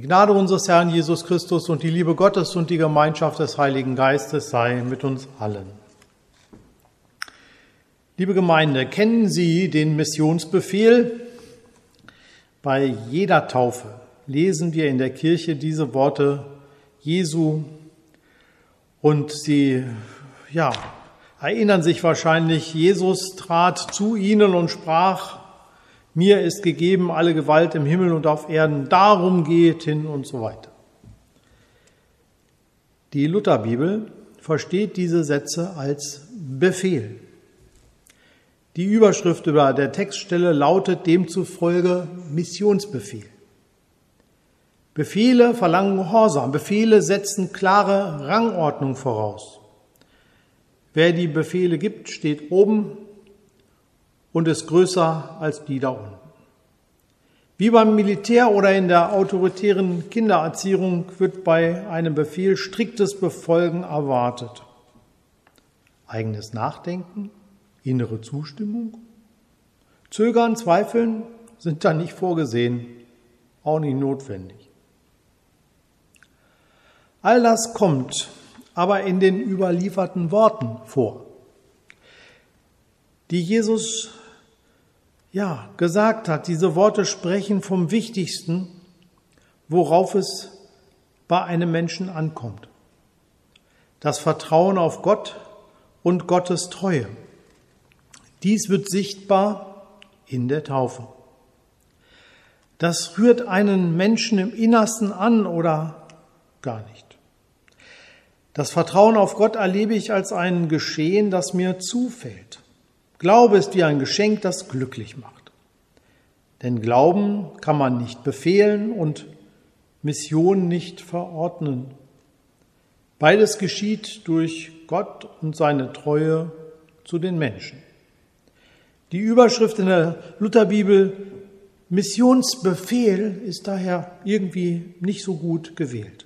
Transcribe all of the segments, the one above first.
Die Gnade unseres Herrn Jesus Christus und die Liebe Gottes und die Gemeinschaft des Heiligen Geistes sei mit uns allen. Liebe Gemeinde, kennen Sie den Missionsbefehl? Bei jeder Taufe lesen wir in der Kirche diese Worte Jesu und Sie, ja, erinnern sich wahrscheinlich, Jesus trat zu ihnen und sprach, mir ist gegeben alle Gewalt im Himmel und auf Erden, darum geht hin und so weiter. Die Lutherbibel versteht diese Sätze als Befehl. Die Überschrift über der Textstelle lautet demzufolge Missionsbefehl. Befehle verlangen Gehorsam, Befehle setzen klare Rangordnung voraus. Wer die Befehle gibt, steht oben und ist größer als die da unten. Wie beim Militär oder in der autoritären Kindererziehung wird bei einem Befehl striktes Befolgen erwartet. Eigenes Nachdenken, innere Zustimmung, Zögern, Zweifeln sind da nicht vorgesehen, auch nicht notwendig. All das kommt aber in den überlieferten Worten vor, die Jesus ja gesagt hat. Diese Worte sprechen vom Wichtigsten, worauf es bei einem Menschen ankommt. Das Vertrauen auf Gott und Gottes Treue. Dies wird sichtbar in der Taufe. Das rührt einen Menschen im Innersten an oder gar nicht. Das Vertrauen auf Gott erlebe ich als ein Geschehen, das mir zufällt. Glaube ist wie ein Geschenk, das glücklich macht. Denn Glauben kann man nicht befehlen und Mission nicht verordnen. Beides geschieht durch Gott und seine Treue zu den Menschen. Die Überschrift in der Lutherbibel Missionsbefehl ist daher irgendwie nicht so gut gewählt.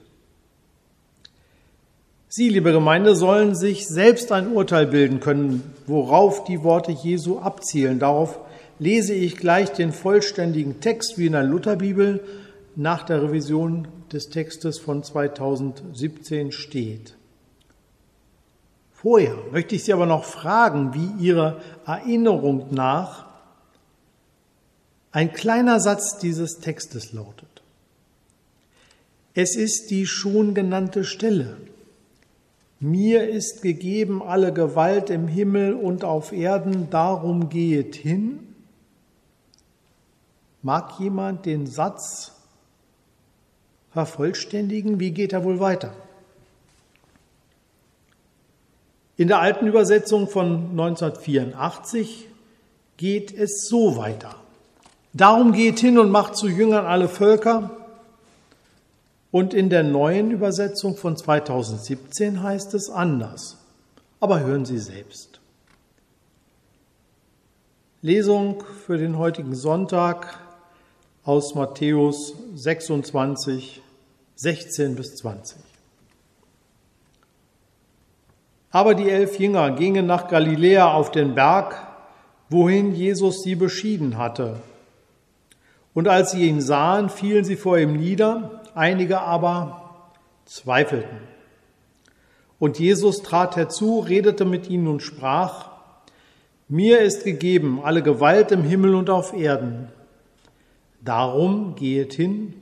Sie, liebe Gemeinde, sollen sich selbst ein Urteil bilden können, worauf die Worte Jesu abzielen. Darauf lese ich gleich den vollständigen Text wie in der Lutherbibel nach der Revision des Textes von 2017 steht. Vorher möchte ich Sie aber noch fragen, wie Ihre Erinnerung nach ein kleiner Satz dieses Textes lautet. Es ist die schon genannte Stelle, mir ist gegeben alle Gewalt im Himmel und auf Erden, darum gehet hin. Mag jemand den Satz vervollständigen? Wie geht er wohl weiter? In der alten Übersetzung von 1984 geht es so weiter. Darum geht hin und macht zu Jüngern alle Völker, und in der neuen Übersetzung von 2017 heißt es anders. Aber hören Sie selbst. Lesung für den heutigen Sonntag aus Matthäus 26, 16 bis 20. Aber die elf Jünger gingen nach Galiläa auf den Berg, wohin Jesus sie beschieden hatte. Und als sie ihn sahen, fielen sie vor ihm nieder einige aber zweifelten. Und Jesus trat herzu, redete mit ihnen und sprach, mir ist gegeben alle Gewalt im Himmel und auf Erden. Darum gehet hin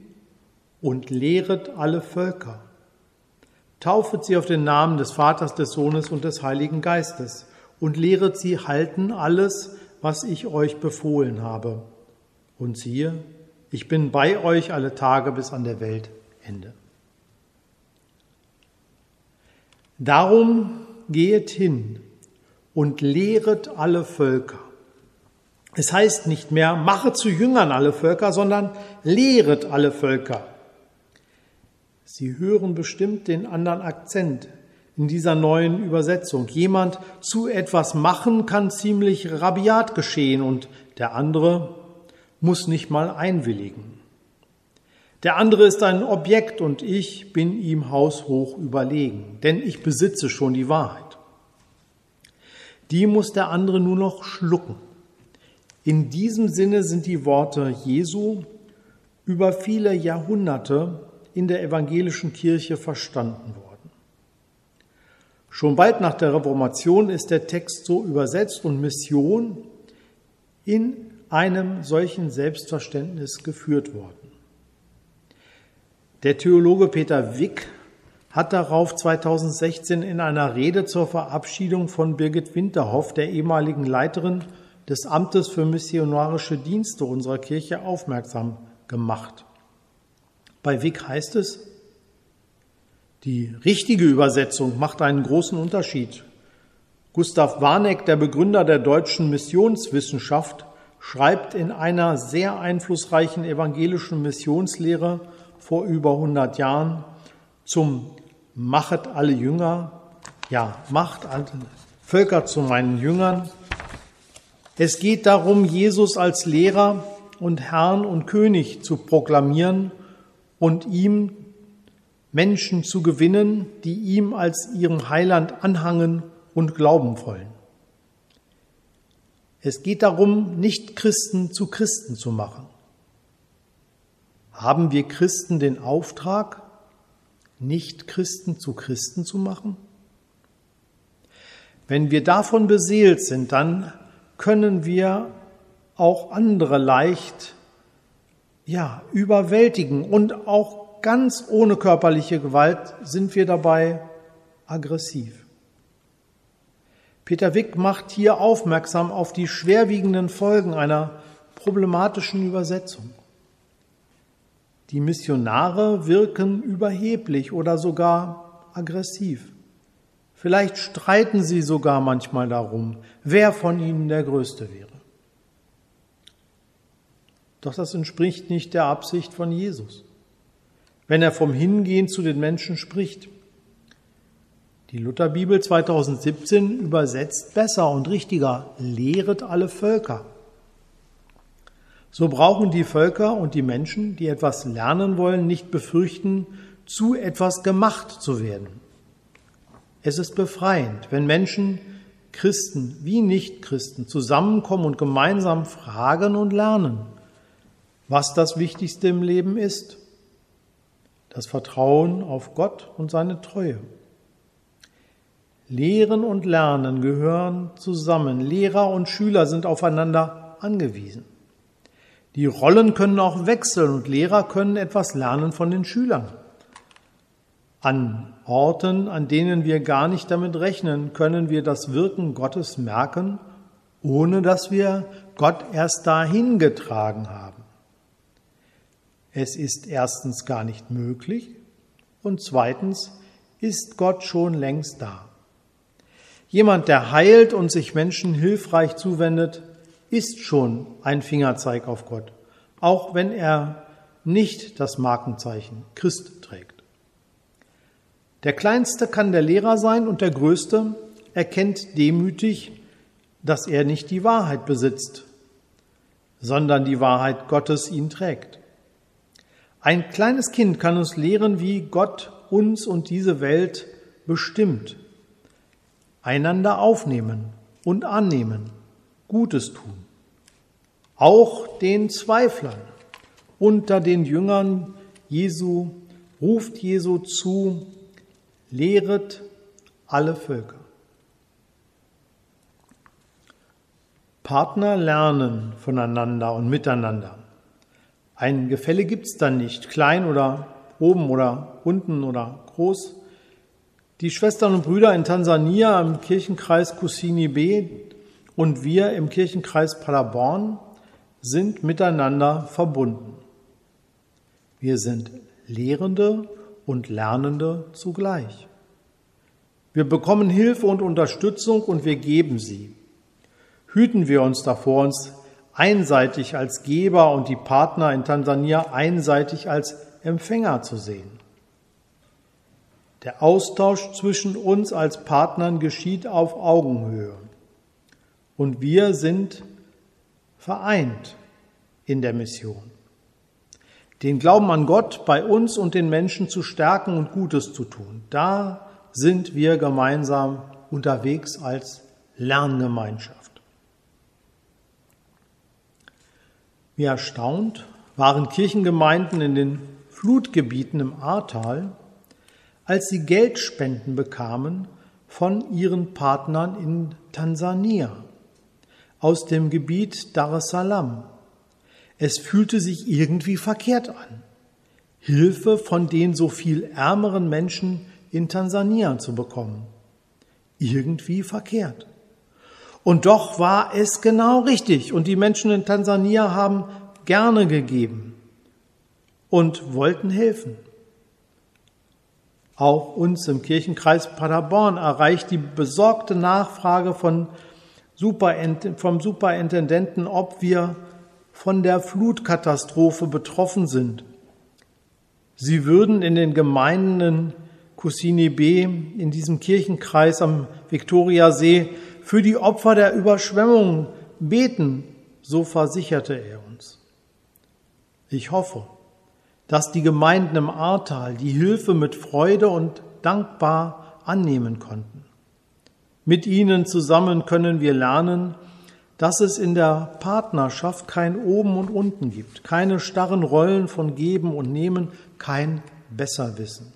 und lehret alle Völker. Taufet sie auf den Namen des Vaters, des Sohnes und des Heiligen Geistes und lehret sie halten alles, was ich euch befohlen habe. Und siehe, ich bin bei euch alle Tage bis an der Weltende. Darum gehet hin und lehret alle Völker. Es heißt nicht mehr, mache zu Jüngern alle Völker, sondern lehret alle Völker. Sie hören bestimmt den anderen Akzent in dieser neuen Übersetzung. Jemand zu etwas machen kann ziemlich rabiat geschehen und der andere muss nicht mal einwilligen. Der andere ist ein Objekt und ich bin ihm haushoch überlegen, denn ich besitze schon die Wahrheit. Die muss der andere nur noch schlucken. In diesem Sinne sind die Worte Jesu über viele Jahrhunderte in der evangelischen Kirche verstanden worden. Schon bald nach der Reformation ist der Text so übersetzt und Mission in einem solchen Selbstverständnis geführt worden. Der Theologe Peter Wick hat darauf 2016 in einer Rede zur Verabschiedung von Birgit Winterhoff, der ehemaligen Leiterin des Amtes für missionarische Dienste unserer Kirche, aufmerksam gemacht. Bei Wick heißt es, die richtige Übersetzung macht einen großen Unterschied. Gustav Warneck, der Begründer der deutschen Missionswissenschaft, schreibt in einer sehr einflussreichen evangelischen Missionslehre vor über 100 Jahren zum Machet alle Jünger, ja, macht alle Völker zu meinen Jüngern. Es geht darum, Jesus als Lehrer und Herrn und König zu proklamieren und ihm Menschen zu gewinnen, die ihm als ihrem Heiland anhangen und glauben wollen. Es geht darum, nicht Christen zu Christen zu machen. Haben wir Christen den Auftrag, nicht Christen zu Christen zu machen? Wenn wir davon beseelt sind, dann können wir auch andere leicht ja, überwältigen und auch ganz ohne körperliche Gewalt sind wir dabei aggressiv. Peter Wick macht hier aufmerksam auf die schwerwiegenden Folgen einer problematischen Übersetzung. Die Missionare wirken überheblich oder sogar aggressiv. Vielleicht streiten sie sogar manchmal darum, wer von ihnen der Größte wäre. Doch das entspricht nicht der Absicht von Jesus, wenn er vom Hingehen zu den Menschen spricht. Die Lutherbibel 2017 übersetzt besser und richtiger, lehret alle Völker. So brauchen die Völker und die Menschen, die etwas lernen wollen, nicht befürchten, zu etwas gemacht zu werden. Es ist befreiend, wenn Menschen, Christen wie Nichtchristen, zusammenkommen und gemeinsam fragen und lernen, was das Wichtigste im Leben ist. Das Vertrauen auf Gott und seine Treue. Lehren und Lernen gehören zusammen. Lehrer und Schüler sind aufeinander angewiesen. Die Rollen können auch wechseln und Lehrer können etwas lernen von den Schülern. An Orten, an denen wir gar nicht damit rechnen, können wir das Wirken Gottes merken, ohne dass wir Gott erst dahin getragen haben. Es ist erstens gar nicht möglich und zweitens ist Gott schon längst da. Jemand, der heilt und sich Menschen hilfreich zuwendet, ist schon ein Fingerzeig auf Gott, auch wenn er nicht das Markenzeichen Christ trägt. Der Kleinste kann der Lehrer sein und der Größte erkennt demütig, dass er nicht die Wahrheit besitzt, sondern die Wahrheit Gottes ihn trägt. Ein kleines Kind kann uns lehren, wie Gott uns und diese Welt bestimmt einander aufnehmen und annehmen, Gutes tun. Auch den Zweiflern unter den Jüngern Jesu ruft Jesu zu, lehret alle Völker. Partner lernen voneinander und miteinander. Ein Gefälle gibt es dann nicht, klein oder oben oder unten oder groß. Die Schwestern und Brüder in Tansania im Kirchenkreis Kusini B und wir im Kirchenkreis Paderborn sind miteinander verbunden. Wir sind Lehrende und Lernende zugleich. Wir bekommen Hilfe und Unterstützung und wir geben sie. Hüten wir uns davor, uns einseitig als Geber und die Partner in Tansania einseitig als Empfänger zu sehen. Der Austausch zwischen uns als Partnern geschieht auf Augenhöhe. Und wir sind vereint in der Mission. Den Glauben an Gott bei uns und den Menschen zu stärken und Gutes zu tun. Da sind wir gemeinsam unterwegs als Lerngemeinschaft. Wie erstaunt waren Kirchengemeinden in den Flutgebieten im Ahrtal, als sie Geldspenden bekamen von ihren Partnern in Tansania aus dem Gebiet Dar es Salaam. Es fühlte sich irgendwie verkehrt an, Hilfe von den so viel ärmeren Menschen in Tansania zu bekommen. Irgendwie verkehrt. Und doch war es genau richtig und die Menschen in Tansania haben gerne gegeben und wollten helfen. Auch uns im Kirchenkreis Paderborn erreicht die besorgte Nachfrage von vom Superintendenten, ob wir von der Flutkatastrophe betroffen sind. Sie würden in den Gemeinden Kusini B in diesem Kirchenkreis am Viktoriasee für die Opfer der Überschwemmung beten, so versicherte er uns. Ich hoffe, dass die Gemeinden im Ahrtal die Hilfe mit Freude und dankbar annehmen konnten. Mit ihnen zusammen können wir lernen, dass es in der Partnerschaft kein Oben und Unten gibt, keine starren Rollen von Geben und Nehmen, kein Besserwissen.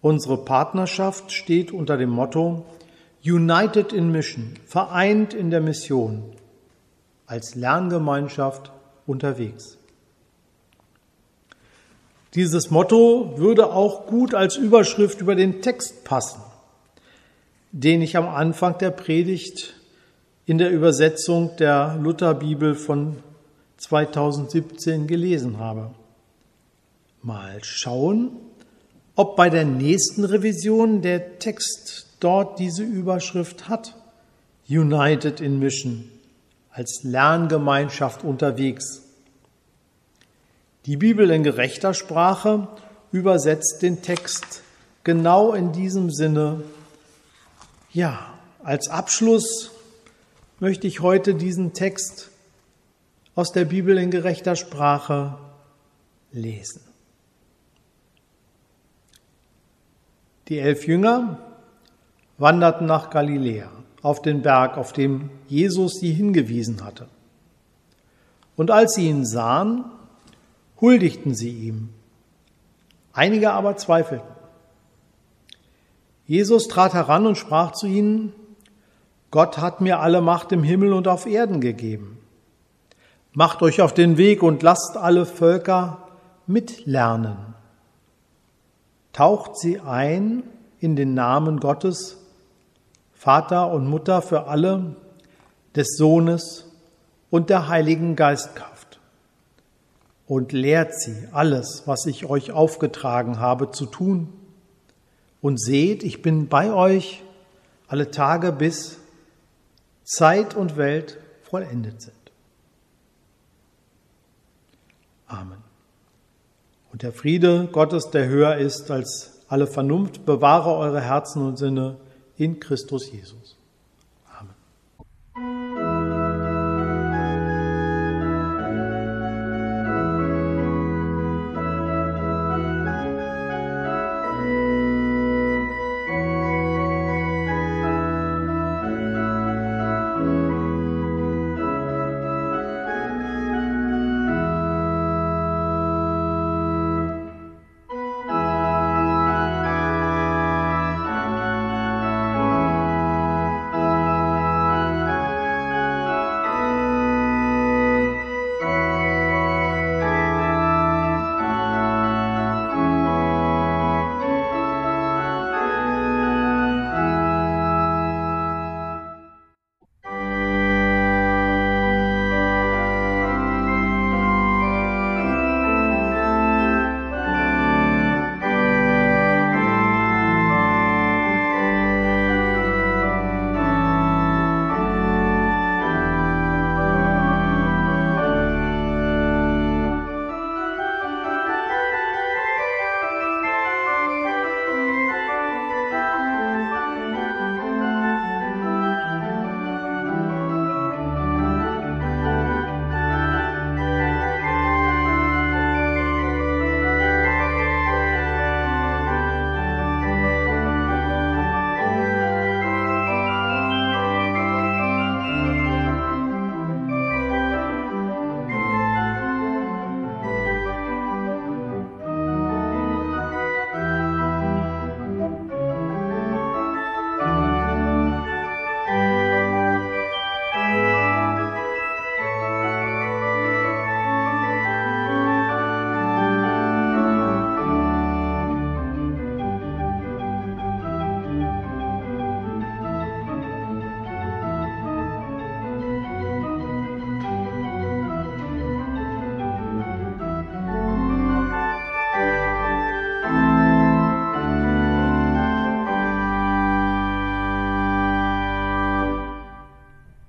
Unsere Partnerschaft steht unter dem Motto United in Mission, vereint in der Mission, als Lerngemeinschaft unterwegs. Dieses Motto würde auch gut als Überschrift über den Text passen den ich am Anfang der Predigt in der Übersetzung der Lutherbibel von 2017 gelesen habe. Mal schauen, ob bei der nächsten Revision der Text dort diese Überschrift hat. United in Mission, als Lerngemeinschaft unterwegs. Die Bibel in gerechter Sprache übersetzt den Text genau in diesem Sinne ja, als Abschluss möchte ich heute diesen Text aus der Bibel in gerechter Sprache lesen. Die elf Jünger wanderten nach Galiläa auf den Berg, auf dem Jesus sie hingewiesen hatte. Und als sie ihn sahen, huldigten sie ihm. Einige aber zweifelten. Jesus trat heran und sprach zu ihnen, Gott hat mir alle Macht im Himmel und auf Erden gegeben. Macht euch auf den Weg und lasst alle Völker mitlernen. Taucht sie ein in den Namen Gottes, Vater und Mutter für alle, des Sohnes und der Heiligen Geistkraft. Und lehrt sie alles, was ich euch aufgetragen habe zu tun und seht, ich bin bei euch alle Tage bis Zeit und Welt vollendet sind. Amen. Und der Friede Gottes, der höher ist als alle Vernunft, bewahre eure Herzen und Sinne in Christus Jesus.